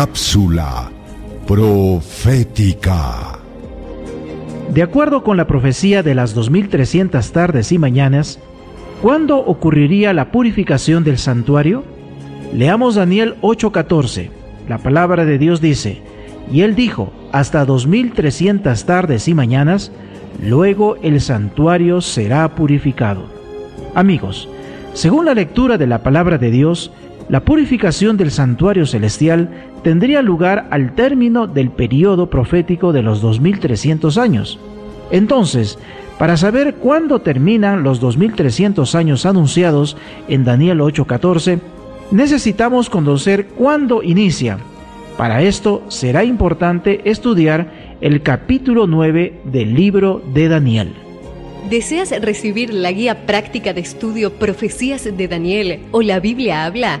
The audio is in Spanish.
Cápsula profética. De acuerdo con la profecía de las 2300 tardes y mañanas, ¿cuándo ocurriría la purificación del santuario? Leamos Daniel 8:14. La palabra de Dios dice, y él dijo, hasta 2300 tardes y mañanas, luego el santuario será purificado. Amigos, según la lectura de la palabra de Dios, la purificación del santuario celestial tendría lugar al término del periodo profético de los 2300 años. Entonces, para saber cuándo terminan los 2300 años anunciados en Daniel 8:14, necesitamos conocer cuándo inicia. Para esto será importante estudiar el capítulo 9 del libro de Daniel. ¿Deseas recibir la guía práctica de estudio Profecías de Daniel o la Biblia habla?